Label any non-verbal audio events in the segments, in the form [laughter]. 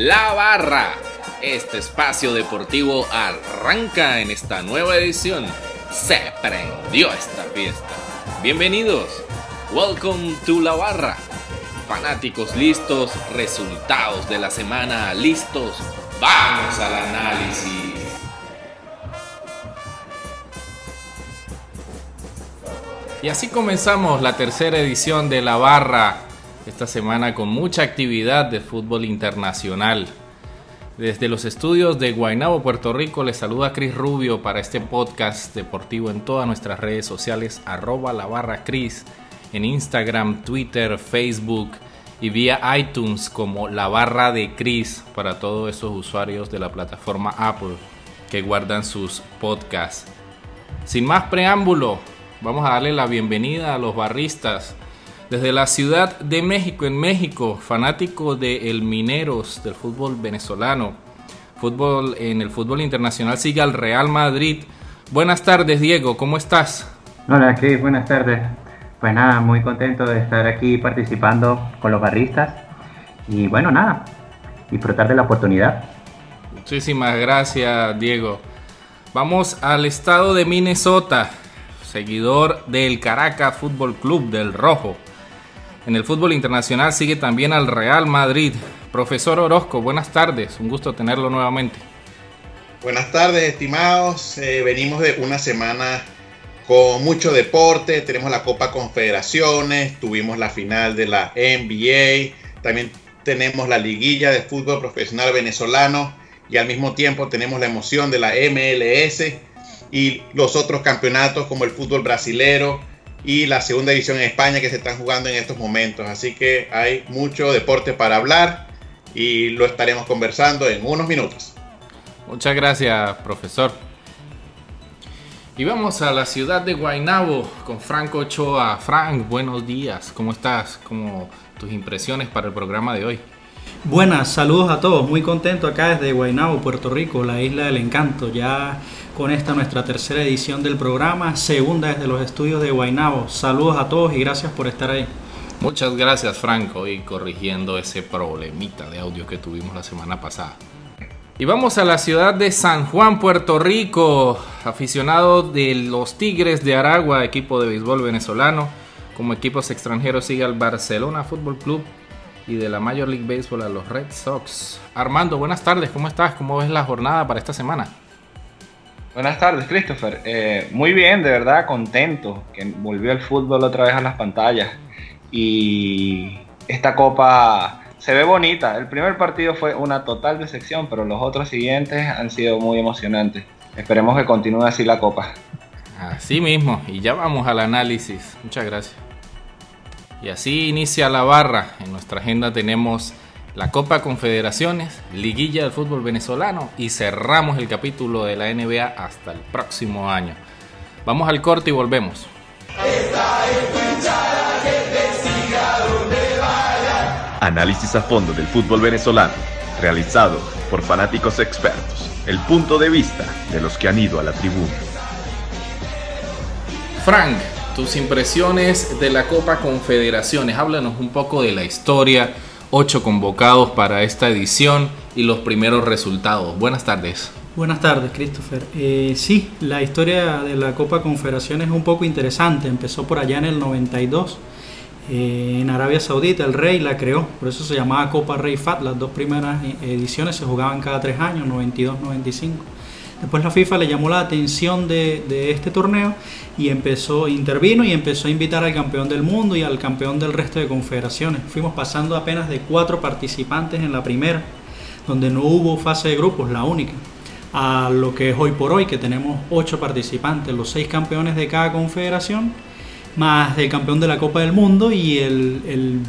La Barra. Este espacio deportivo arranca en esta nueva edición. Se prendió esta fiesta. Bienvenidos. Welcome to La Barra. Fanáticos listos, resultados de la semana listos. Vamos al análisis. Y así comenzamos la tercera edición de La Barra, esta semana con mucha actividad de fútbol internacional. Desde los estudios de Guaynabo, Puerto Rico, les saluda Cris Rubio para este podcast deportivo en todas nuestras redes sociales, arroba la barra Cris, en Instagram, Twitter, Facebook y vía iTunes como la barra de Cris para todos esos usuarios de la plataforma Apple que guardan sus podcasts. Sin más preámbulo, Vamos a darle la bienvenida a los barristas desde la Ciudad de México, en México, fanático de el Mineros, del fútbol venezolano. Fútbol en el fútbol internacional sigue al Real Madrid. Buenas tardes, Diego, ¿cómo estás? Hola, Cris, buenas tardes. Pues nada, muy contento de estar aquí participando con los barristas. Y bueno, nada, disfrutar de la oportunidad. Muchísimas gracias, Diego. Vamos al estado de Minnesota seguidor del Caracas Fútbol Club del Rojo. En el fútbol internacional sigue también al Real Madrid. Profesor Orozco, buenas tardes, un gusto tenerlo nuevamente. Buenas tardes, estimados. Eh, venimos de una semana con mucho deporte. Tenemos la Copa Confederaciones, tuvimos la final de la NBA, también tenemos la liguilla de fútbol profesional venezolano y al mismo tiempo tenemos la emoción de la MLS y los otros campeonatos como el fútbol brasilero y la segunda división en España que se están jugando en estos momentos. Así que hay mucho deporte para hablar y lo estaremos conversando en unos minutos. Muchas gracias, profesor. Y vamos a la ciudad de Guaynabo con Franco Ochoa. Frank, buenos días. ¿Cómo estás? ¿Cómo tus impresiones para el programa de hoy? Buenas, saludos a todos. Muy contento acá desde Guaynabo, Puerto Rico, la isla del encanto. Ya con esta nuestra tercera edición del programa, segunda desde los estudios de Guaynabo. Saludos a todos y gracias por estar ahí. Muchas gracias Franco y corrigiendo ese problemita de audio que tuvimos la semana pasada. Y vamos a la ciudad de San Juan, Puerto Rico, aficionado de los Tigres de Aragua, equipo de béisbol venezolano. Como equipos extranjeros sigue al Barcelona Fútbol Club y de la Major League Baseball a los Red Sox. Armando, buenas tardes, ¿cómo estás? ¿Cómo ves la jornada para esta semana? Buenas tardes, Christopher. Eh, muy bien, de verdad, contento que volvió el fútbol otra vez a las pantallas. Y esta copa se ve bonita. El primer partido fue una total decepción, pero los otros siguientes han sido muy emocionantes. Esperemos que continúe así la copa. Así mismo, y ya vamos al análisis. Muchas gracias. Y así inicia la barra. En nuestra agenda tenemos la Copa Confederaciones, Liguilla del Fútbol Venezolano y cerramos el capítulo de la NBA hasta el próximo año. Vamos al corte y volvemos. Análisis a fondo del fútbol venezolano, realizado por fanáticos expertos. El punto de vista de los que han ido a la tribuna. Frank, tus impresiones de la Copa Confederaciones. Háblanos un poco de la historia ocho convocados para esta edición y los primeros resultados. Buenas tardes. Buenas tardes, Christopher. Eh, sí, la historia de la Copa Confederación es un poco interesante. Empezó por allá en el 92. Eh, en Arabia Saudita el rey la creó, por eso se llamaba Copa Rey Fat. Las dos primeras ediciones se jugaban cada tres años, 92-95. Después la FIFA le llamó la atención de, este torneo y empezó, intervino y empezó a invitar al campeón del mundo y al campeón del resto de confederaciones. Fuimos pasando apenas de cuatro participantes en la primera, donde no hubo fase de grupos, la única, a lo que es hoy por hoy, que tenemos ocho participantes, los seis campeones de cada confederación, más el campeón de la Copa del Mundo y el,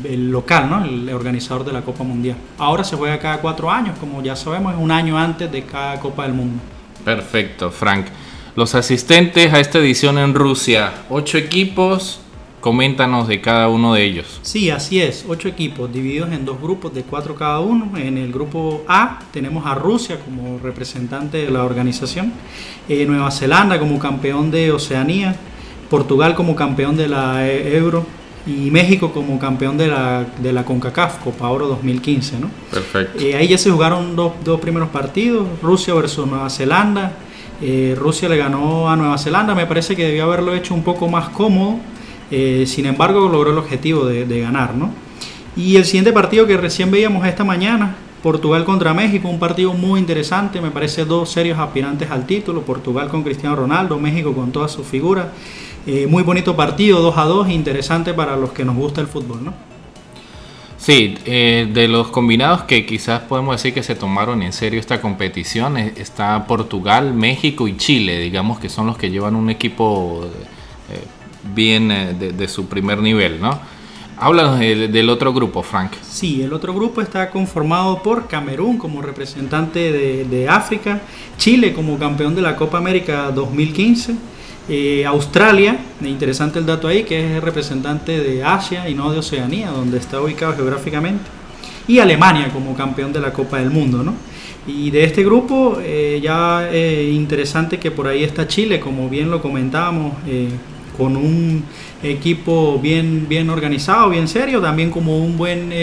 el local, ¿no? el organizador de la Copa Mundial. Ahora se juega cada cuatro años, como ya sabemos, es un año antes de cada Copa del Mundo. Perfecto, Frank. Los asistentes a esta edición en Rusia, ocho equipos, coméntanos de cada uno de ellos. Sí, así es, ocho equipos divididos en dos grupos de cuatro cada uno. En el grupo A tenemos a Rusia como representante de la organización, eh, Nueva Zelanda como campeón de Oceanía, Portugal como campeón de la Euro, y México como campeón de la, de la CONCACAF, Copa Oro 2015. ¿no? Perfecto. Eh, ahí ya se jugaron dos, dos, primeros partidos, Rusia versus Nueva Zelanda. Eh, Rusia le ganó a Nueva Zelanda, me parece que debió haberlo hecho un poco más cómodo, eh, sin embargo logró el objetivo de, de ganar. ¿no? Y el siguiente partido que recién veíamos esta mañana, Portugal contra México, un partido muy interesante, me parece dos serios aspirantes al título, Portugal con Cristiano Ronaldo, México con todas sus figuras. Eh, muy bonito partido, 2 a 2, interesante para los que nos gusta el fútbol, ¿no? Sí, eh, de los combinados que quizás podemos decir que se tomaron en serio esta competición, eh, está Portugal, México y Chile, digamos que son los que llevan un equipo eh, bien de, de, su primer nivel, ¿no? Háblanos del, del otro grupo, Frank. Sí, el otro grupo está conformado por Camerún como representante de, de África, Chile como campeón de la Copa América 2015, eh, Australia, interesante el dato ahí, que es representante de Asia y no de Oceanía, donde está ubicado geográficamente. Y Alemania como campeón de la Copa del Mundo, ¿no? Y de este grupo, eh, ya eh, interesante que por ahí está Chile, como bien lo comentábamos, eh, con un equipo bien, bien organizado, bien serio, también como un buen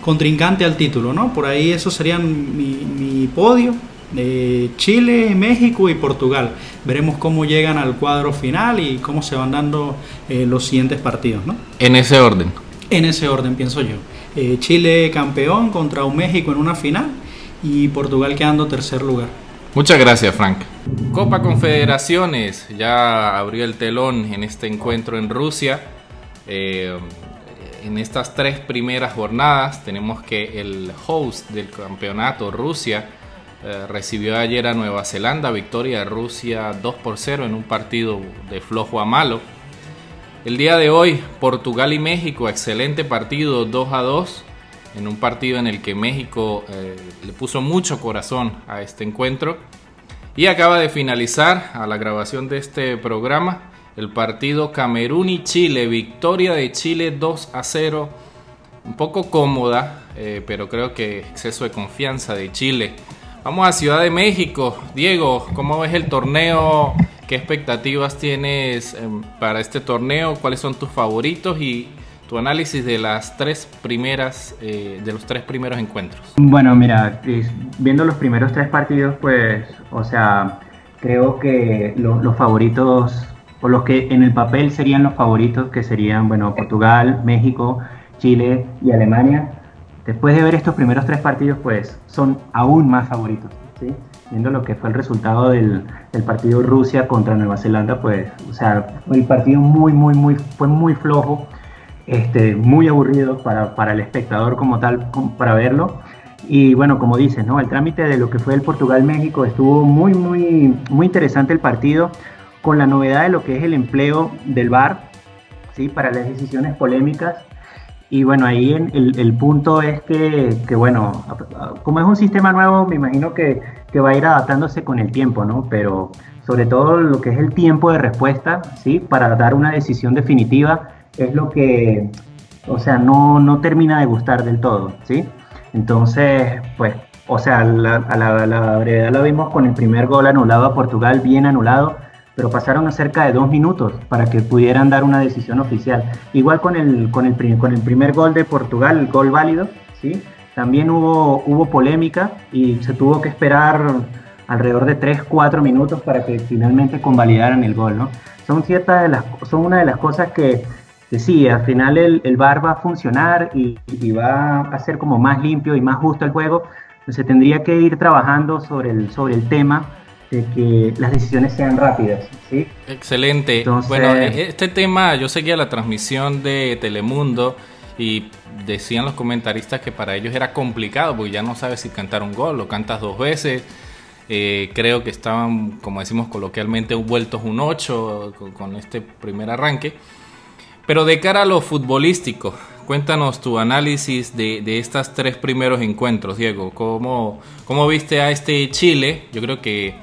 contrincante al título, ¿no? Por ahí esos serían mi, mi podio. Eh, Chile, México y Portugal. Veremos cómo llegan al cuadro final y cómo se van dando eh, los siguientes partidos, ¿no? En ese orden. En ese orden, pienso yo. Eh, Chile campeón contra un México en una final y Portugal quedando tercer lugar. Muchas gracias, Frank. Copa Confederaciones ya abrió el telón en este encuentro en Rusia. Eh, en estas tres primeras jornadas tenemos que el host del campeonato, Rusia, eh, recibió ayer a Nueva Zelanda, victoria de Rusia 2 por 0 en un partido de flojo a malo. El día de hoy, Portugal y México, excelente partido 2 a 2, en un partido en el que México eh, le puso mucho corazón a este encuentro. Y acaba de finalizar a la grabación de este programa el partido Camerún y Chile, victoria de Chile 2 a 0, un poco cómoda, eh, pero creo que exceso de confianza de Chile. Vamos a Ciudad de México. Diego, ¿cómo ves el torneo? ¿Qué expectativas tienes eh, para este torneo? ¿Cuáles son tus favoritos? Y tu análisis de las tres primeras, eh, de los tres primeros encuentros. Bueno, mira, viendo los primeros tres partidos, pues, o sea, creo que lo, los favoritos, o los que en el papel serían los favoritos, que serían, bueno, Portugal, México, Chile y Alemania, después de ver estos primeros tres partidos, pues son aún más favoritos, ¿sí? Viendo lo que fue el resultado del, del partido Rusia contra Nueva Zelanda, pues, o sea, el partido muy, muy, muy, fue muy flojo este, muy aburrido para, para, el espectador como tal, para verlo. Y bueno, como dices, ¿no? el trámite de lo que fue el Portugal-México estuvo muy, muy, muy interesante el partido, con la novedad de lo que es el empleo del VAR ¿sí? para las decisiones polémicas. Y bueno, ahí el, el punto es que, que, bueno, como es un sistema nuevo, me imagino que, que va a ir adaptándose con el tiempo, ¿no? Pero sobre todo lo que es el tiempo de respuesta, ¿sí? Para dar una decisión definitiva es lo que, o sea, no, no termina de gustar del todo, ¿sí? Entonces, pues, o sea, la, a la, la brevedad la vimos con el primer gol anulado a Portugal, bien anulado, pero pasaron cerca de dos minutos para que pudieran dar una decisión oficial. Igual con el, con el, con el primer gol de Portugal, el gol válido, ¿sí? También hubo, hubo polémica y se tuvo que esperar alrededor de 3-4 minutos para que finalmente convalidaran el gol, ¿no? Son, ciertas de las, son una de las cosas que, que sí, al final el, el VAR va a funcionar y, y, va a ser como más limpio y más justo el juego. Entonces tendría que ir trabajando sobre el, sobre el tema de que las decisiones sean rápidas. ¿sí? Excelente. Entonces, bueno, este tema yo seguía la transmisión de Telemundo y decían los comentaristas que para ellos era complicado porque ya no sabes si cantar un gol o cantas dos veces. Eh, creo que estaban, como decimos coloquialmente, vueltos un 8 con, con este primer arranque. Pero de cara a lo futbolístico, cuéntanos tu análisis de, de estos tres primeros encuentros, Diego. ¿Cómo, ¿Cómo, viste a este Chile? Yo creo que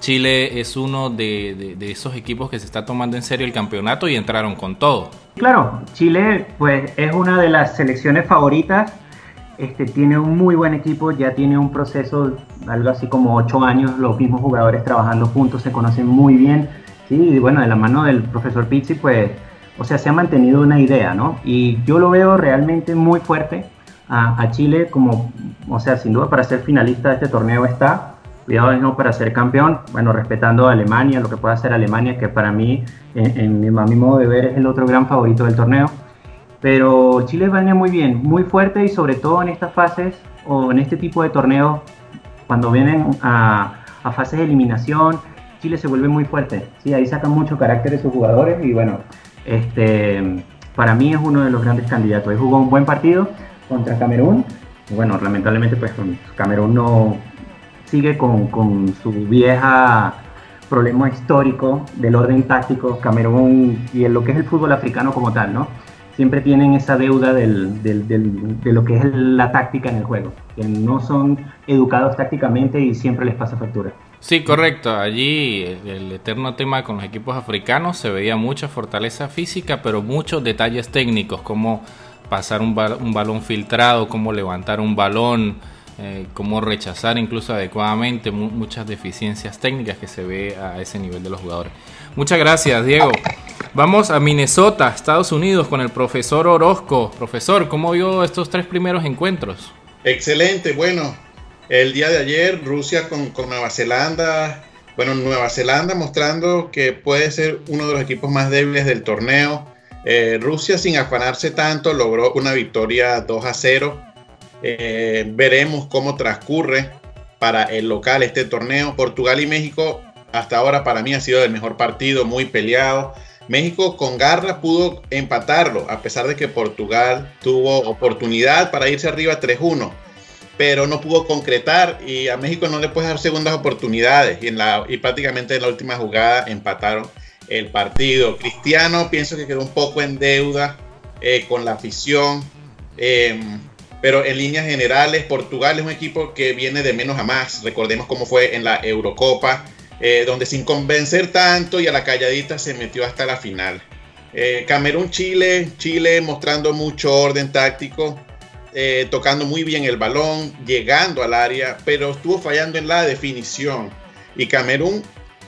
Chile es uno de, de, de, esos equipos que se está tomando en serio el campeonato y entraron con todo. Claro, Chile pues es una de las selecciones favoritas. Este, tiene un muy buen equipo, ya tiene un proceso, algo así como ocho años, los mismos jugadores trabajando juntos, se conocen muy bien. Sí, y bueno, de la mano del profesor Pizzi, pues o sea, se ha mantenido una idea, ¿no? Y yo lo veo realmente muy fuerte a, Chile como, o sea, sin duda para ser finalista de este torneo está, cuidado no para ser campeón, bueno, respetando a Alemania, lo que pueda hacer Alemania, que para mí, en, mi, a mi modo de ver, es el otro gran favorito del torneo. Pero Chile viene muy bien, muy fuerte y sobre todo en estas fases o en este tipo de torneos, cuando vienen a, a fases de eliminación, Chile se vuelve muy fuerte. Sí, ahí sacan mucho carácter de sus jugadores y bueno, este, para mí es uno de los grandes candidatos. Él jugó un buen partido contra Camerún. Bueno, lamentablemente pues Camerún no sigue con, con su vieja problema histórico del orden táctico, Camerún y en lo que es el fútbol africano como tal, ¿no? Siempre tienen esa deuda del, del, de lo que es la táctica en el juego, que no son educados tácticamente y siempre les pasa factura. Sí, correcto. Allí el, eterno tema con los equipos africanos se veía mucha fortaleza física, pero muchos detalles técnicos, como pasar un, balón filtrado, cómo levantar un balón, eh, cómo rechazar incluso adecuadamente, muchas deficiencias técnicas que se ve a ese nivel de los jugadores. Muchas gracias, Diego. Vamos a Minnesota, Estados Unidos, con el profesor Orozco. Profesor, ¿cómo vio estos tres primeros encuentros? Excelente, bueno, el día de ayer, Rusia con, Nueva Zelanda. Bueno, Nueva Zelanda mostrando que puede ser uno de los equipos más débiles del torneo. Eh, Rusia, sin afanarse tanto, logró una victoria 2 a 0. Eh, veremos cómo transcurre para el local este torneo. Portugal y México, hasta ahora para mí ha sido el mejor partido, muy peleado. México con garra pudo empatarlo, a pesar de que Portugal tuvo oportunidad para irse arriba 3-1 pero no pudo concretar y a México no le puede dar segundas oportunidades y, en la, y prácticamente en la última jugada empataron el partido. Cristiano pienso que quedó un poco en deuda eh, con la afición, em, pero en líneas generales Portugal es un equipo que viene de menos a más. Recordemos cómo fue en la Eurocopa, eh, donde sin convencer tanto y a la calladita se metió hasta la final. Eh, Camerún-Chile, Chile mostrando mucho orden táctico. Eh, tocando muy bien el balón, llegando al área, pero estuvo fallando en la definición. Y Camerún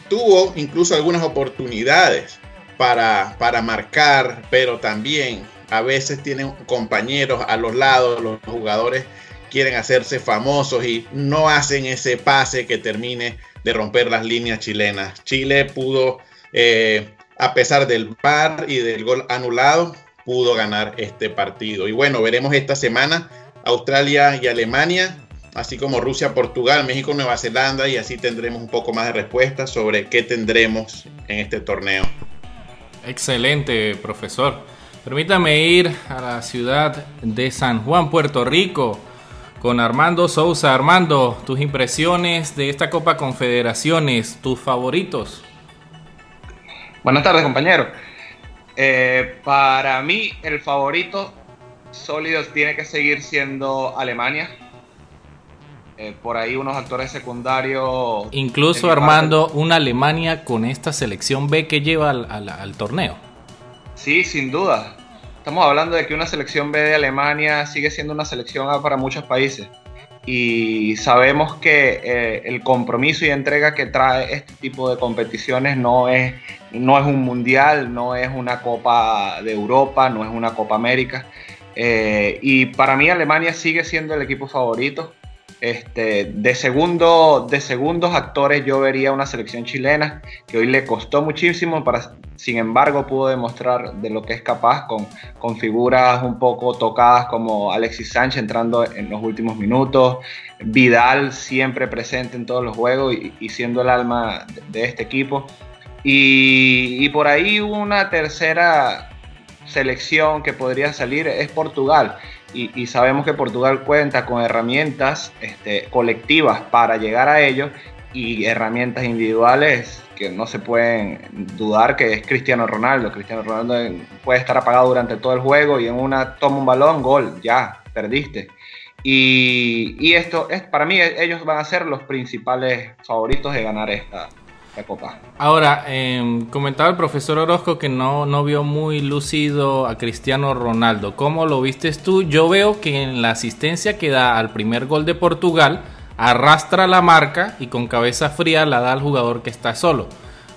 tuvo incluso algunas oportunidades para, para marcar, pero también a veces tienen compañeros a los lados, los jugadores quieren hacerse famosos y no hacen ese pase que termine de romper las líneas chilenas. Chile pudo, eh, a pesar del par y del gol anulado, pudo ganar este partido. Y bueno, veremos esta semana Australia y Alemania, así como Rusia, Portugal, México, Nueva Zelanda y así tendremos un poco más de respuestas sobre qué tendremos en este torneo. Excelente, profesor. Permítame ir a la ciudad de San Juan, Puerto Rico, con Armando Sousa. Armando, tus impresiones de esta Copa Confederaciones, tus favoritos. Buenas tardes, compañero. Eh, para mí, el favorito sólido tiene que seguir siendo Alemania. Eh, por ahí unos actores secundarios. Incluso armando una Alemania con esta selección B que lleva al, torneo. Sí, sin duda. Estamos hablando de que una selección B de Alemania sigue siendo una selección A para muchos países y sabemos que eh, el compromiso y entrega que trae este tipo de competiciones no es, no es un mundial, no es una Copa de Europa, no es una Copa América. Eh, y para mí Alemania sigue siendo el equipo favorito. Este, de, de segundos actores yo vería una selección chilena que hoy le costó muchísimo, para, sin embargo pudo demostrar de lo que es capaz con, con figuras un poco tocadas como Alexis Sánchez entrando en los últimos minutos, Vidal siempre presente en todos los juegos y, siendo el alma de, este equipo. Y por ahí una tercera selección que podría salir es Portugal y, sabemos que Portugal cuenta con herramientas este, colectivas para llegar a ello y herramientas individuales que no se pueden dudar que es Cristiano Ronaldo. Cristiano Ronaldo puede estar apagado durante todo el juego y en una toma un balón, gol, ya, perdiste. Y, esto es para mí ellos van a ser los principales favoritos de ganar esta, Ahora, eh, comentaba el profesor Orozco que no, no vio muy lúcido a Cristiano Ronaldo. ¿Cómo lo vistes tú? Yo veo que en la asistencia que da al primer gol de Portugal, arrastra la marca y con cabeza fría la da al jugador que está solo.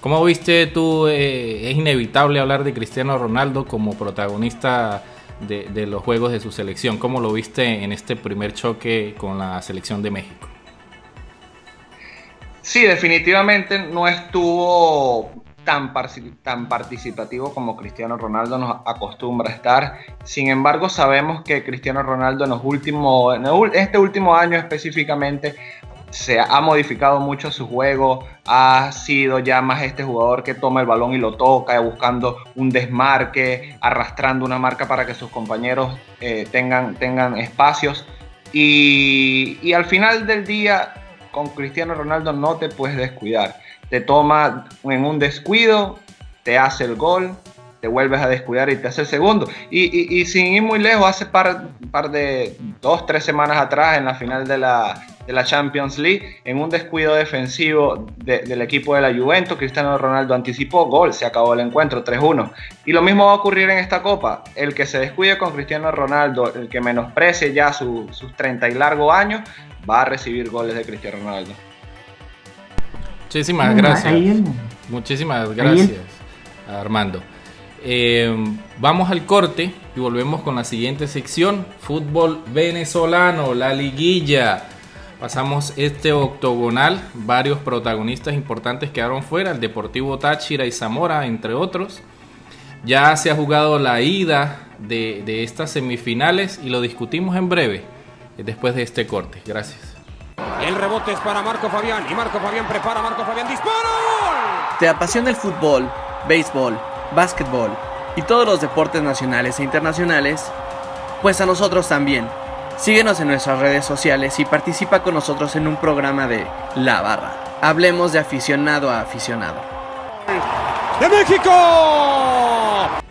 ¿Cómo viste tú? Eh, es inevitable hablar de Cristiano Ronaldo como protagonista de, de, los juegos de su selección. ¿Cómo lo viste en este primer choque con la selección de México? Sí, definitivamente no estuvo tan, tan participativo como Cristiano Ronaldo nos acostumbra a estar. Sin embargo, sabemos que Cristiano Ronaldo en, los últimos, en este último año específicamente se ha modificado mucho su juego, ha sido ya más este jugador que toma el balón y lo toca, buscando un desmarque, arrastrando una marca para que sus compañeros eh, tengan, tengan espacios. Y, y al final del día, con Cristiano Ronaldo no te puedes descuidar te toma en un descuido, te hace el gol, te vuelves a descuidar y te hace el segundo. Y, sin ir muy lejos, hace par, de dos, tres semanas atrás, en la final de la, Champions League, en un descuido defensivo del equipo de la Juventus, Cristiano Ronaldo anticipó, gol, se acabó el encuentro, 3-1. Y lo mismo va a ocurrir en esta Copa. El que se descuide con Cristiano Ronaldo, el que menosprecie ya sus 30 y largos años, va a recibir goles de Cristiano Ronaldo. Muchísimas gracias. Muchísimas gracias, Armando. Eh, vamos al corte y volvemos con la siguiente sección, fútbol venezolano, la liguilla. Pasamos este octogonal, varios protagonistas importantes quedaron fuera, el Deportivo Táchira y Zamora, entre otros. Ya se ha jugado la ida de, de estas semifinales y lo discutimos en breve, después de este corte. Gracias. El rebote es para Marco Fabián y Marco Fabián prepara, Marco Fabián dispara. ¿Te apasiona el fútbol, béisbol, básquetbol y todos los deportes nacionales e internacionales? Pues a nosotros también. Síguenos en nuestras redes sociales y participa con nosotros en un programa de La Barra. Hablemos de aficionado a aficionado. ¡De México!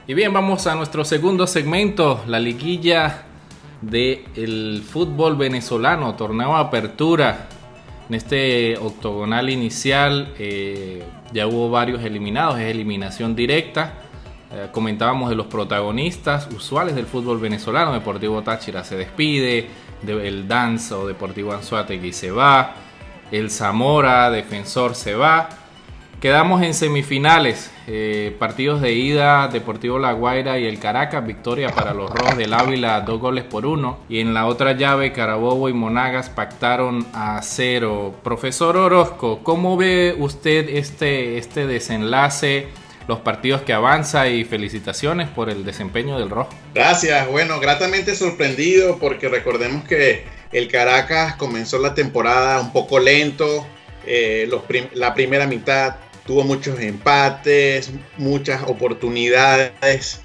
Y bien, vamos a nuestro segundo segmento, la liguilla del fútbol venezolano, torneo apertura. En este octogonal inicial eh, ya hubo varios eliminados, es eliminación directa. Eh, comentábamos de los protagonistas usuales del fútbol venezolano. Deportivo Táchira se despide, el Danza o Deportivo Anzuategui se va, el Zamora, defensor se va. Quedamos en semifinales, eh, partidos de ida, Deportivo La Guaira y el Caracas, victoria para los Rojos del Ávila, dos goles por uno. Y en la otra llave, Carabobo y Monagas pactaron a cero. Profesor Orozco, ¿cómo ve usted este, este desenlace? los partidos que avanza y felicitaciones por el desempeño del Rojo. Gracias, bueno, gratamente sorprendido porque recordemos que el Caracas comenzó la temporada un poco lento, eh, la primera mitad tuvo muchos empates, muchas oportunidades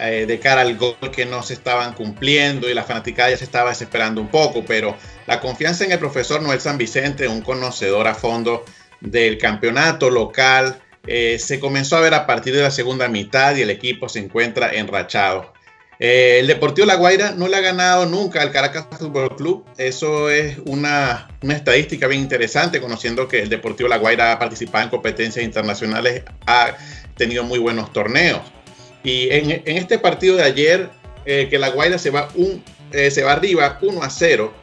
eh, de cara al gol que no se estaban cumpliendo y la fanaticada ya se estaba desesperando un poco, pero la confianza en el profesor Noel San Vicente, un conocedor a fondo del campeonato local, eh, se comenzó a ver a partir de la segunda mitad y el equipo se encuentra enrachado. Eh, el Deportivo La Guaira no le ha ganado nunca al Caracas Fútbol Club. Eso es una, estadística bien interesante, conociendo que el Deportivo La Guaira ha participado en competencias internacionales, ha tenido muy buenos torneos. Y en, este partido de ayer, eh, que La Guaira se va, un, eh, se va arriba 1 a 0,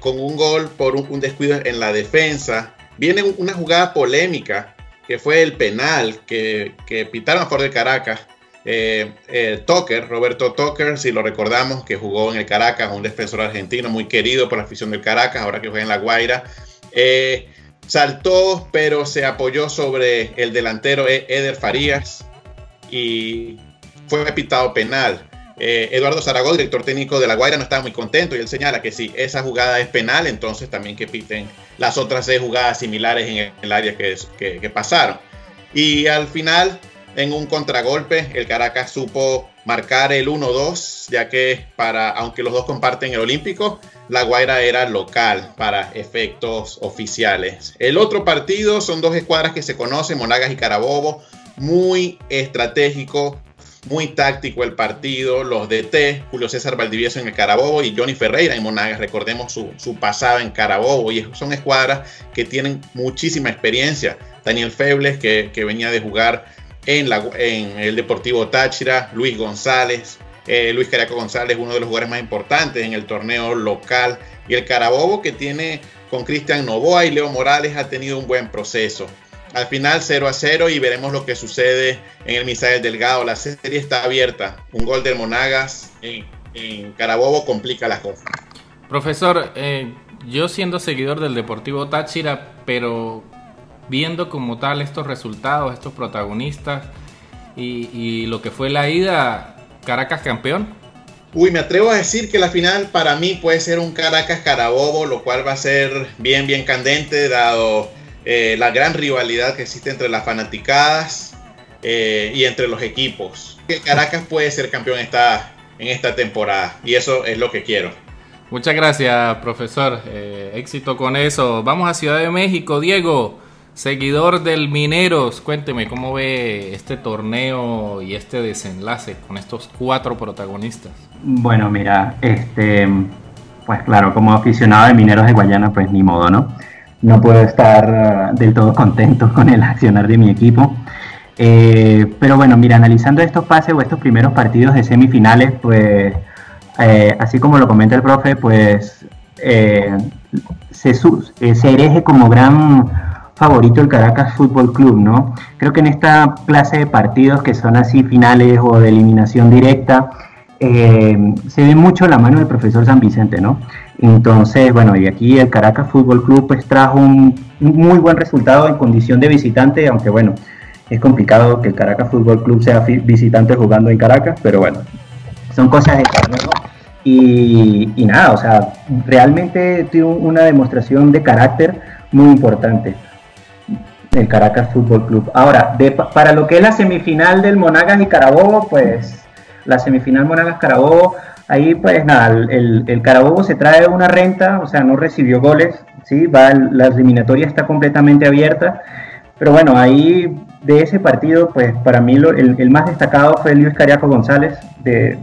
con un gol por un, descuido en la defensa. Viene una jugada polémica, que fue el penal que, que pitaron a favor de Caracas eh, eh, Roberto Tucker, si lo recordamos, que jugó en el Caracas, un defensor argentino muy querido por la afición del Caracas, ahora que juega en La Guaira. Eh, saltó, pero se apoyó sobre el delantero e- Eder Farías y fue pitado penal. Eduardo Zaragoza, director técnico de La Guaira, no estaba muy contento y él señala que si esa jugada es penal, entonces también que piten las otras seis jugadas similares en el área que pasaron. Y al final en un contragolpe. El Caracas supo marcar el 1-2, ya que para, aunque los dos comparten el Olímpico, La Guaira era local para efectos oficiales. El otro partido son dos escuadras que se conocen, Monagas y Carabobo, muy estratégico, muy táctico el partido, los DT, Julio César Valdivieso en el Carabobo y Johnny Ferreira en Monagas, recordemos su, su pasada en Carabobo, y son escuadras que tienen muchísima experiencia. Daniel Febles, que, que venía de jugar en, el Deportivo Táchira, Luis González, eh, Luis Caraco González, uno de los jugadores más importantes en el torneo local, y el Carabobo que tiene con Cristian Novoa y Leo Morales ha tenido un buen proceso. al final 0 a 0 y veremos lo que sucede en el Misael Delgado. La serie está abierta. Un gol del Monagas en, Carabobo complica las cosas. Profesor, eh, yo siendo seguidor del Deportivo Táchira, pero viendo como tal estos resultados, estos protagonistas y, y lo que fue la ida, Caracas campeón. Uy, me atrevo a decir que la final para mí puede ser un Caracas Carabobo, lo cual va a ser bien, bien candente, dado eh, la gran rivalidad que existe entre las fanaticadas eh, y entre los equipos. Caracas puede ser campeón esta, en esta temporada y eso es lo que quiero. Muchas gracias, profesor. Eh, éxito con eso. Vamos a Ciudad de México. Diego, seguidor del Mineros, cuénteme cómo ve este torneo y este desenlace con estos cuatro protagonistas. Bueno, mira, este, pues claro, como aficionado de Mineros de Guayana, pues ni modo, ¿no? No puedo estar uh, del todo contento [laughs] con el accionar de mi equipo. Eh, pero bueno, mira, analizando estos pases o estos primeros partidos de semifinales, pues eh, así como lo comenta el profe, pues eh, se, se hereje como gran favorito el Caracas Fútbol Club, ¿no? Creo que en esta clase de partidos que son así finales o de eliminación directa, eh, se ve mucho la mano del profesor San Vicente, ¿no? Entonces, bueno, y aquí el Caracas Fútbol Club pues trajo un, muy buen resultado en condición de visitante, aunque bueno, es complicado que el Caracas Fútbol Club sea visitante jugando en Caracas, pero bueno, son cosas de torneo. Y, y nada, o sea, realmente tuvo una demostración de carácter muy importante el Caracas Fútbol Club. Ahora, para lo que es la semifinal del Monagas y Carabobo, pues la semifinal Monagas Carabobo, ahí pues nada, el, Carabobo se trae una renta, o sea, no recibió goles, ¿sí? Va, la eliminatoria está completamente abierta, pero bueno, ahí de ese partido, pues para mí el, más destacado fue Luis Cariaco González, de,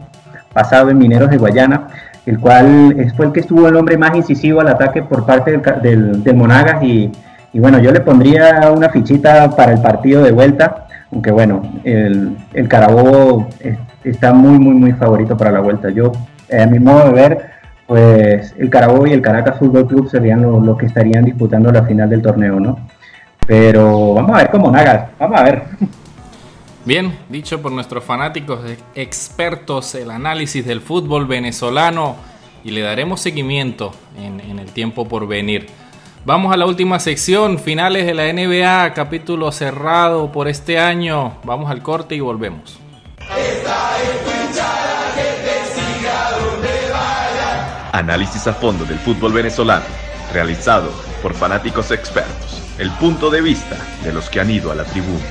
pasado en Mineros de Guayana, el cual fue el que estuvo el hombre más incisivo al ataque por parte del, del, Monagas y, y, bueno, yo le pondría una fichita para el partido de vuelta, aunque bueno, el, el Carabobo está muy, muy, muy favorito para la vuelta. Yo, a mi modo de ver, pues el Carabobo y el Caracas Fútbol Club serían los que estarían disputando la final del torneo, ¿no? Pero vamos a ver cómo Nagas, vamos a ver. Bien, dicho por nuestros fanáticos expertos el análisis del fútbol venezolano y le daremos seguimiento en, en el tiempo por venir. Vamos a la última sección, finales de la NBA, capítulo cerrado por este año. Vamos al corte y volvemos. Análisis a fondo del fútbol venezolano, realizado por fanáticos expertos. El punto de vista de los que han ido a la tribuna.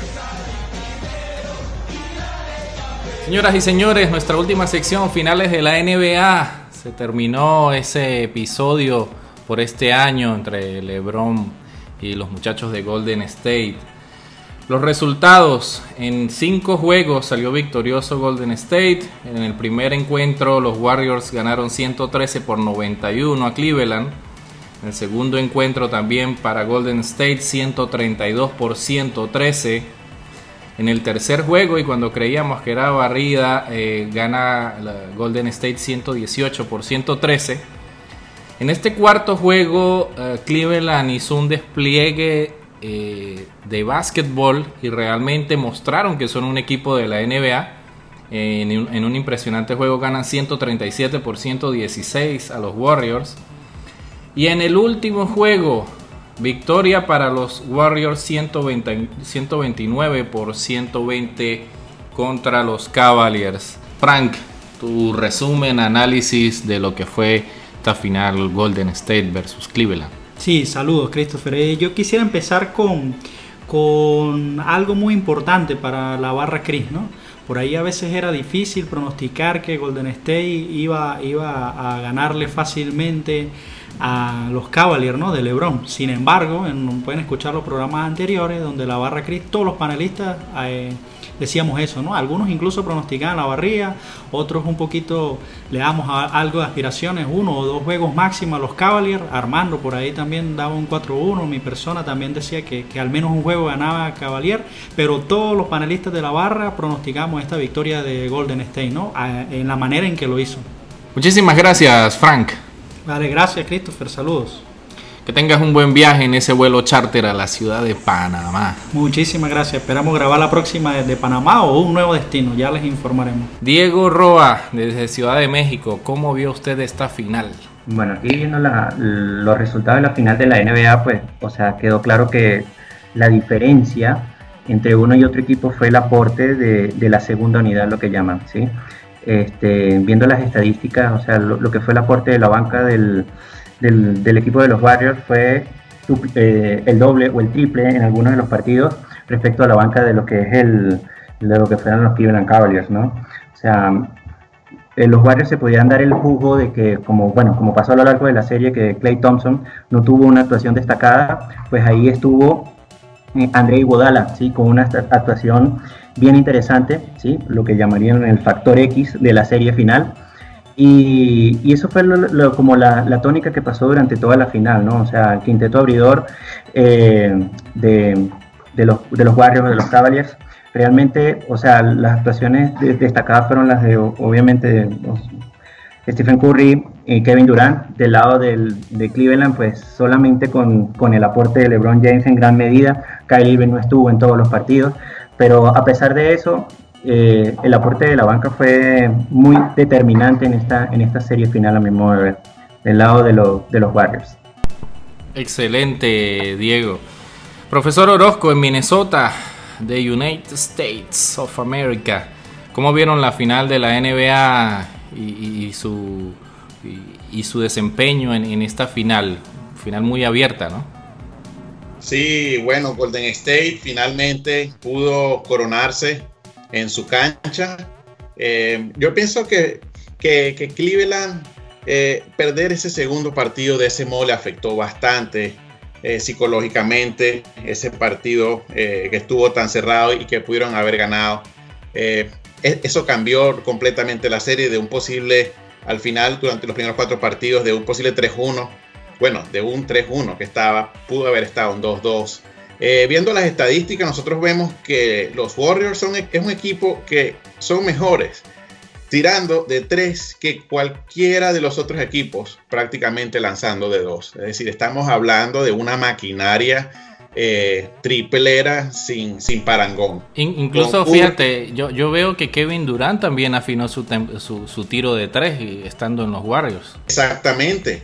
Señoras y señores, nuestra última sección, finales de la NBA. Se terminó ese episodio por este año entre LeBron y los muchachos de Golden State. Los resultados, en cinco juegos salió victorioso Golden State. En el primer encuentro los Warriors ganaron 113 por 91 a Cleveland. En el segundo encuentro también para Golden State 132 por 113. En el tercer juego y cuando creíamos que era barrida, eh, gana Golden State 118 por 113. En este cuarto juego, eh, Cleveland hizo un despliegue eh, de básquetbol y realmente mostraron que son un equipo de la NBA. en, un, impresionante juego ganan 137 por 116 a los Warriors. Y en el último juego, victoria para los Warriors 120, 129 por 120 contra los Cavaliers. Frank, tu resumen, análisis de lo que fue esta final Golden State versus Cleveland. Sí, saludos Christopher. Eh, yo quisiera empezar con, con algo muy importante para la barra Cris, ¿no? Por ahí a veces era difícil pronosticar que Golden State iba, iba a ganarle fácilmente a los Cavaliers ¿no? de LeBron. Sin embargo, pueden escuchar los programas anteriores donde la barra Cris, todos los panelistas eh, decíamos eso, ¿no? Algunos incluso pronosticaban la barría, otros un poquito le damos algo de aspiraciones, uno o dos juegos máximo a los Cavaliers, Armando por ahí también daba un 4-1, mi persona también decía que, al menos un juego ganaba Cavalier, pero todos los panelistas de la barra pronosticamos esta victoria de Golden State, ¿no? en la manera en que lo hizo. Muchísimas gracias, Frank. Vale, gracias, Christopher, saludos. Que tengas un buen viaje en ese vuelo charter a la ciudad de Panamá. Muchísimas gracias. Esperamos grabar la próxima desde Panamá o un nuevo destino. Ya les informaremos. Diego Roa, desde Ciudad de México, ¿cómo vio usted esta final? Bueno, aquí viendo los resultados de la final de la NBA, pues, o sea, quedó claro que la diferencia entre uno y otro equipo fue el aporte de, la segunda unidad, lo que llaman, ¿sí? Este, viendo las estadísticas, o sea, lo, que fue el aporte de la banca del, equipo de los Warriors fue eh, el doble o el triple en algunos de los partidos respecto a la banca de lo que es el de lo que fueron los Cleveland Cavaliers, ¿no? O sea, eh, los Warriors se podían dar el jugo de que, como bueno, como pasó a lo largo de la serie, que Clay Thompson no tuvo una actuación destacada, pues ahí estuvo André Iguodala, ¿sí? con una actuación bien interesante, ¿sí? lo que llamarían el factor X de la serie final. Y, eso fue como la, tónica que pasó durante toda la final, ¿no? O sea, el quinteto abridor eh, de, los, de los Warriors, de los Cavaliers, realmente, o sea, las actuaciones destacadas fueron las de, obviamente, Stephen Curry y Kevin Durant. Del lado del, de Cleveland, pues solamente con, con, el aporte de LeBron James en gran medida. Kyrie Irving no estuvo en todos los partidos, pero a pesar de eso, eh, el aporte de la banca fue muy determinante en esta, en esta serie final, a mi modo de ver, del lado de, de los Warriors. Excelente, Diego. Profesor Orozco en Minnesota, de United States of America. ¿Cómo vieron la final de la NBA y, su, y, su desempeño en, esta final? Final muy abierta, ¿no? Sí, bueno, Golden State finalmente pudo coronarse en su cancha. Eh, yo pienso que, que, Cleveland eh, perder ese segundo partido de ese modo le afectó bastante eh, psicológicamente ese partido que estuvo tan cerrado y que pudieron haber ganado. E-, eso cambió completamente la serie de un posible, al final, durante los primeros cuatro partidos, de un posible 3-1, bueno, de un 3-1 que estaba, pudo haber estado un 2-2. Eh, viendo las estadísticas, nosotros vemos que los Warriors son, es un equipo que son mejores tirando de 3 que cualquiera de los otros equipos, prácticamente lanzando de 2. Es decir, estamos hablando de una maquinaria eh, triplera sin, sin parangón. incluso, fíjate, yo, yo veo que Kevin Durant también afinó su, su, tiro de tres estando en los Warriors. Exactamente.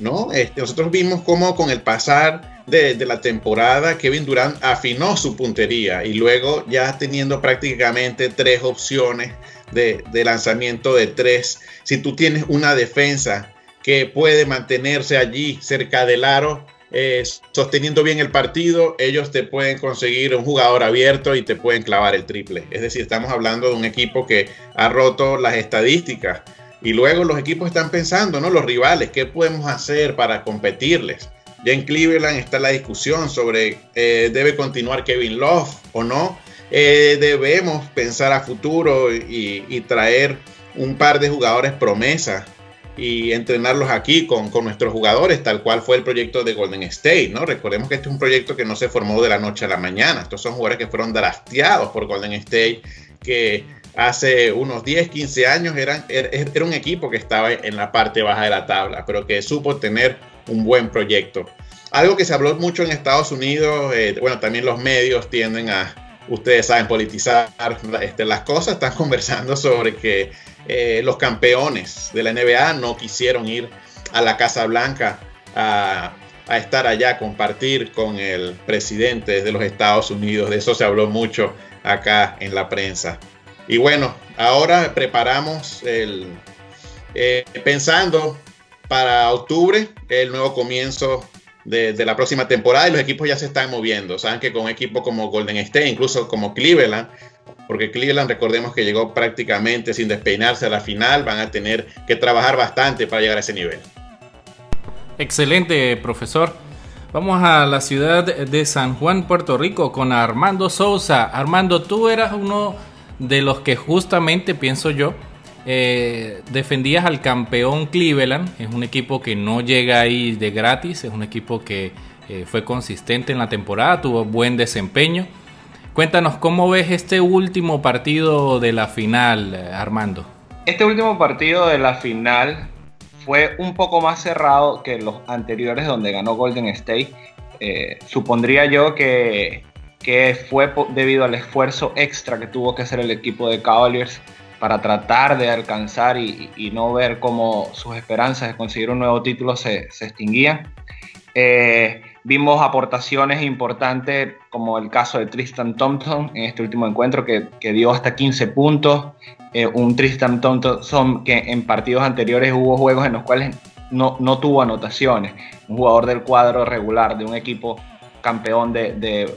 ¿No? Este, nosotros vimos cómo con el pasar de, la temporada Kevin Durant afinó su puntería y luego ya teniendo prácticamente tres opciones de, lanzamiento de tres, si tú tienes una defensa que puede mantenerse allí cerca del aro, eh, sosteniendo bien el partido, ellos te pueden conseguir un jugador abierto y te pueden clavar el triple. Es decir, estamos hablando de un equipo que ha roto las estadísticas. Y luego los equipos están pensando, ¿no? Los rivales, ¿qué podemos hacer para competirles? Ya en Cleveland está la discusión sobre eh, debe continuar Kevin Love o no. Eh, debemos pensar a futuro y, traer un par de jugadores promesa y entrenarlos aquí con, con, nuestros jugadores, tal cual fue el proyecto de Golden State, ¿no? Recordemos que este es un proyecto que no se formó de la noche a la mañana, estos son jugadores que fueron drafteados por Golden State, que hace unos 10, 15 años eran, er, er, era un equipo que estaba en la parte baja de la tabla, pero que supo tener un buen proyecto. Algo que se habló mucho en Estados Unidos, eh, bueno, también los medios tienden a, ustedes saben, politizar este, las cosas, están [laughs] conversando sobre que eh, los campeones de la NBA no quisieron ir a la Casa Blanca a, estar allá, a compartir con el presidente de los Estados Unidos. De eso se habló mucho acá en la prensa. Y bueno, ahora preparamos el, eh, pensando para octubre el nuevo comienzo de, la próxima temporada y los equipos ya se están moviendo. Saben que con equipos como Golden State, incluso como Cleveland, porque Cleveland, recordemos que llegó prácticamente sin despeinarse a la final, van a tener que trabajar bastante para llegar a ese nivel. Excelente, profesor. Vamos a la ciudad de San Juan, Puerto Rico, con Armando Sousa. Armando, tú eras uno de los que justamente, pienso yo, eh, defendías al campeón Cleveland. Es un equipo que no llega ahí de gratis, es un equipo que eh, fue consistente en la temporada, tuvo buen desempeño. Cuéntanos, ¿cómo ves este último partido de la final, Armando? Este último partido de la final fue un poco más cerrado que los anteriores donde ganó Golden State. Eh, supondría yo que, que fue debido al esfuerzo extra que tuvo que hacer el equipo de Cavaliers para tratar de alcanzar y, no ver cómo sus esperanzas de conseguir un nuevo título se, se extinguían. Eh, vimos aportaciones importantes como el caso de Tristan Thompson en este último encuentro que, que dio hasta 15 puntos. Eh, un Tristan Thompson que en partidos anteriores hubo juegos en los cuales no, no tuvo anotaciones. Un jugador del cuadro regular de un equipo campeón de, de,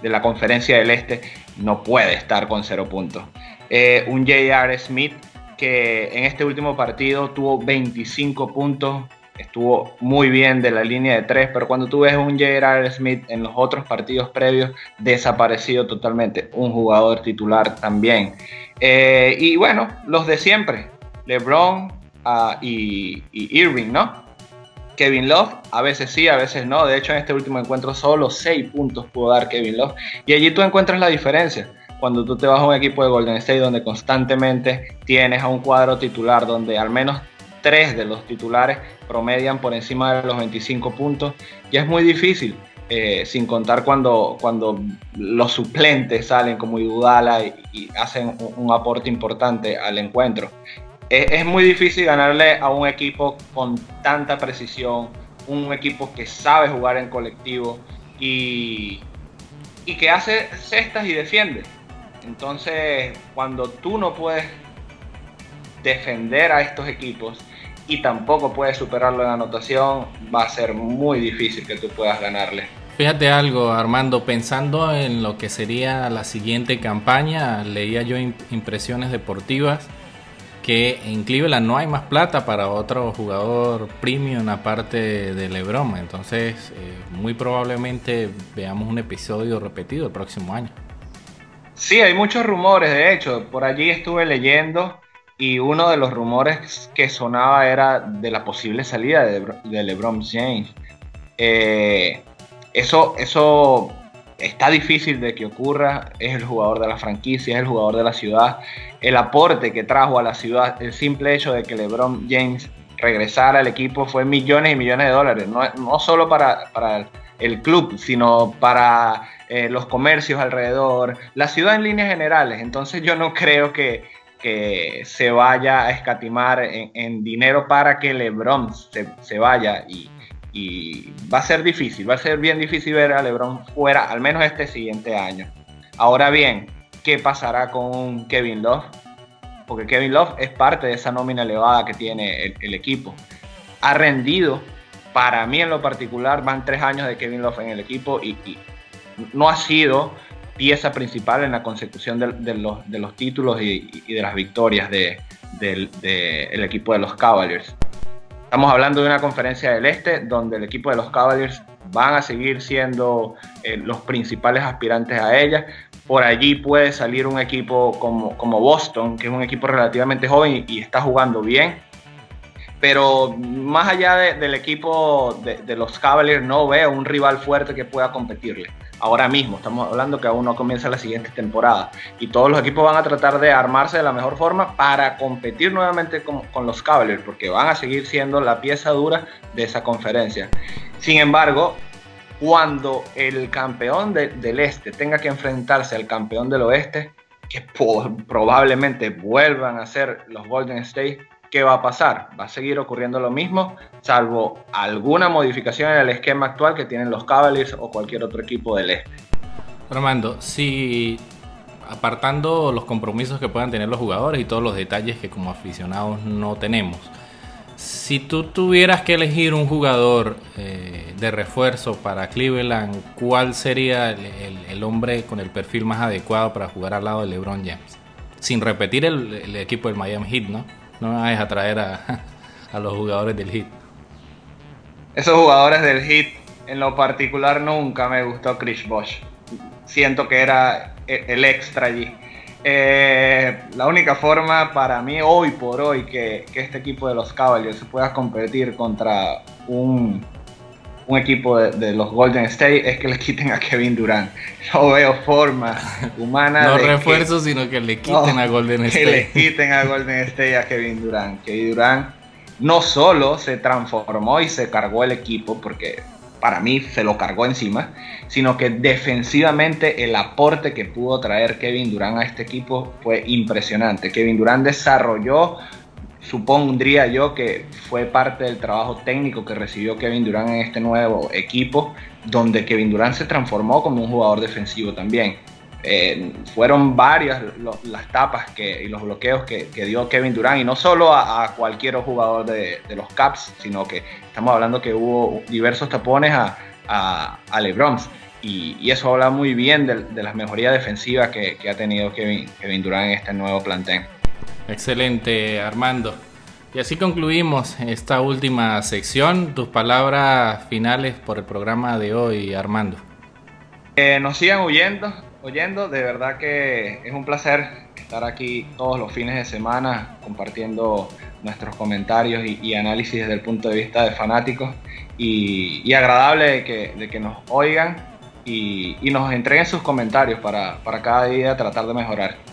de, la conferencia del Este no puede estar con cero puntos. Eh, un J.R. Smith que en este último partido tuvo 25 puntos, estuvo muy bien de la línea de tres, pero cuando tú ves un J.R. Smith en los otros partidos previos, desaparecido totalmente, un jugador titular también. Eh, y bueno, los de siempre, LeBron uh, y, Irving, ¿no? Kevin Love, a veces sí, a veces no. De hecho, en este último encuentro solo 6 puntos pudo dar Kevin Love. Y allí tú encuentras la diferencia. Cuando tú te vas a un equipo de Golden State donde constantemente tienes a un cuadro titular donde al menos tres de los titulares promedian por encima de los 25 puntos, ya es muy difícil, eh, sin contar cuando, cuando los suplentes salen como Idudala y, hacen un, aporte importante al encuentro. Es, muy difícil ganarle a un equipo con tanta precisión, un equipo que sabe jugar en colectivo y, y que hace cestas y defiende. Entonces, cuando tú no puedes defender a estos equipos, y tampoco puedes superarlo en anotación, va a ser muy difícil que tú puedas ganarle. Fíjate algo, Armando, pensando en lo que sería la siguiente campaña, leía yo impresiones deportivas que en Cleveland no hay más plata para otro jugador premium aparte de LeBron. Entonces, eh, muy probablemente veamos un episodio repetido el próximo año. Sí, hay muchos rumores, de hecho, por allí estuve leyendo y uno de los rumores que sonaba era de la posible salida de, LeBron James. Eh, eso, eso está difícil de que ocurra. Es el jugador de la franquicia, es el jugador de la ciudad. El aporte que trajo a la ciudad, el simple hecho de que LeBron James regresara al equipo fue millones y millones de dólares. No, no solo para, para el club, sino para eh, los comercios alrededor, la ciudad en líneas generales. Entonces yo no creo que, que se vaya a escatimar en, dinero para que LeBron se, vaya y, va a ser difícil, va a ser bien difícil ver a LeBron fuera, al menos este siguiente año. Ahora bien, ¿qué pasará con Kevin Love? Porque Kevin Love es parte de esa nómina elevada que tiene el, equipo. Ha rendido, para mí en lo particular, van tres años de Kevin Love en el equipo y no ha sido pieza principal en la consecución de, los, títulos y, de las victorias del equipo de los Cavaliers. Estamos hablando de una conferencia del Este donde el equipo de los Cavaliers van a seguir siendo eh, los principales aspirantes a ella. Por allí puede salir un equipo como, como Boston, que es un equipo relativamente joven y, está jugando bien. Pero más allá del equipo de, de los Cavaliers, no veo un rival fuerte que pueda competirle ahora mismo. Estamos hablando que aún no comienza la siguiente temporada. Y todos los equipos van a tratar de armarse de la mejor forma para competir nuevamente con, los Cavaliers, porque van a seguir siendo la pieza dura de esa conferencia. Sin embargo, cuando el campeón del este tenga que enfrentarse al campeón del oeste, que probablemente vuelvan a ser los Golden State, ¿qué va a pasar? Va a seguir ocurriendo lo mismo, salvo alguna modificación en el esquema actual que tienen los Cavaliers o cualquier otro equipo del este. Armando, si apartando los compromisos que puedan tener los jugadores y todos los detalles que como aficionados no tenemos, si tú tuvieras que elegir un jugador eh, de refuerzo para Cleveland, ¿cuál sería el, hombre con el perfil más adecuado para jugar al lado de LeBron James? Sin repetir el, el equipo del Miami Heat, ¿no? No me vayas a traer [laughs] a, los jugadores del Hit. Esos jugadores del Hit, en lo particular, nunca me gustó Chris Bosch. Siento que era e, el extra allí. Eh, la única forma para mí, hoy por hoy, que, que este equipo de los Cavaliers pueda competir contra un un equipo de, los Golden State es que le quiten a Kevin Durant. No veo forma humana. no refuerzos, sino que le quiten a Golden State. Que le [laughs] quiten a Golden State a Kevin Durant. Kevin Durant no solo se transformó y se cargó el equipo, porque para mí se lo cargó encima, sino que defensivamente el aporte que pudo traer Kevin Durán a este equipo fue impresionante. Kevin Durán desarrolló, supondría yo que fue parte del trabajo técnico que recibió Kevin Durán en este nuevo equipo, donde Kevin Durán se transformó como un jugador defensivo también. Eh, fueron varias las tapas que, y los bloqueos que, dio Kevin Durant y no solo a, cualquier jugador de, los Caps, sino que estamos hablando que hubo diversos tapones a, a, LeBron y, eso habla muy bien de, las mejorías defensivas que, ha tenido Kevin, Kevin Durant en este nuevo plantel. Excelente, Armando. Y así concluimos esta última sección. Tus palabras finales por el programa de hoy, Armando. Eh, nos sigan huyendo, oyendo. De verdad que es un placer estar aquí todos los fines de semana compartiendo nuestros comentarios y, análisis desde el punto de vista de fanáticos. Y, agradable de que, de que, nos oigan y, nos entreguen sus comentarios para, para cada día tratar de mejorar.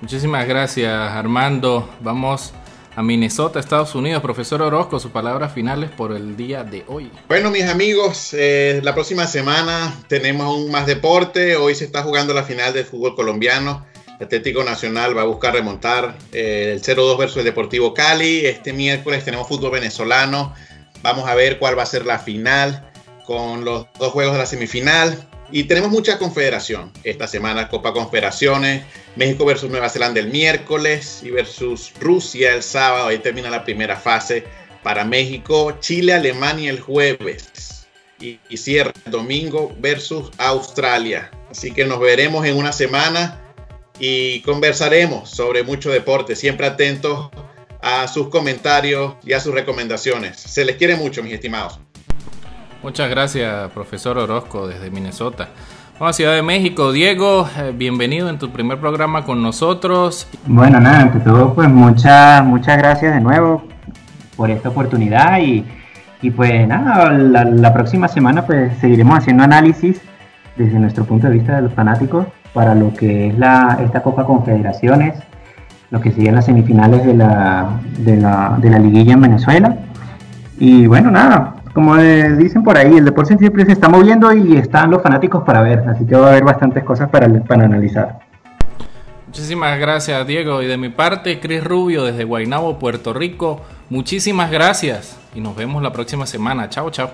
Muchísimas gracias Armando. Vamos a Minnesota, Estados Unidos. Profesor Orozco, sus palabras finales por el día de hoy. Bueno, mis amigos, eh, la próxima semana tenemos aún más deporte. Hoy se está jugando la final del fútbol colombiano. Atlético Nacional va a buscar remontar eh, el 0-2 versus el Deportivo Cali. Este miércoles tenemos fútbol venezolano. Vamos a ver cuál va a ser la final con los dos juegos de la semifinal. Y tenemos mucha confederación. Esta semana Copa Confederaciones, México versus Nueva Zelanda el miércoles y versus Rusia el sábado. Ahí termina la primera fase para México, Chile, Alemania el jueves. Y, y cierra el domingo versus Australia. Así que nos veremos en una semana y conversaremos sobre mucho deporte. Siempre atentos a sus comentarios y a sus recomendaciones. Se les quiere mucho, mis estimados. Muchas gracias, profesor Orozco, desde Minnesota. Vamos a Ciudad de México. Diego, eh, bienvenido en tu primer programa con nosotros. Bueno, nada, ante todo, pues muchas, muchas gracias de nuevo por esta oportunidad y, y pues nada, la, próxima semana pues seguiremos haciendo análisis desde nuestro punto de vista de los fanáticos para lo que es la, esta Copa Confederaciones, lo que siguen las semifinales de la, de la, de la liguilla en Venezuela. Y bueno, nada, como dicen por ahí, el deporte siempre se está moviendo y están los fanáticos para ver, así que va a haber bastantes cosas para, para analizar. Muchísimas gracias Diego y de mi parte Cris Rubio desde Guaynabo, Puerto Rico, muchísimas gracias y nos vemos la próxima semana, chao chao.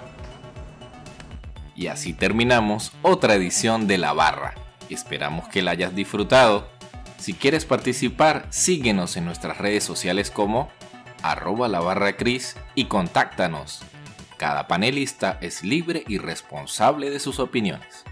Y así terminamos otra edición de La Barra, esperamos que la hayas disfrutado. Si quieres participar, síguenos en nuestras redes sociales como arroba la barra Cris y contáctanos cada panelista es libre y responsable de sus opiniones.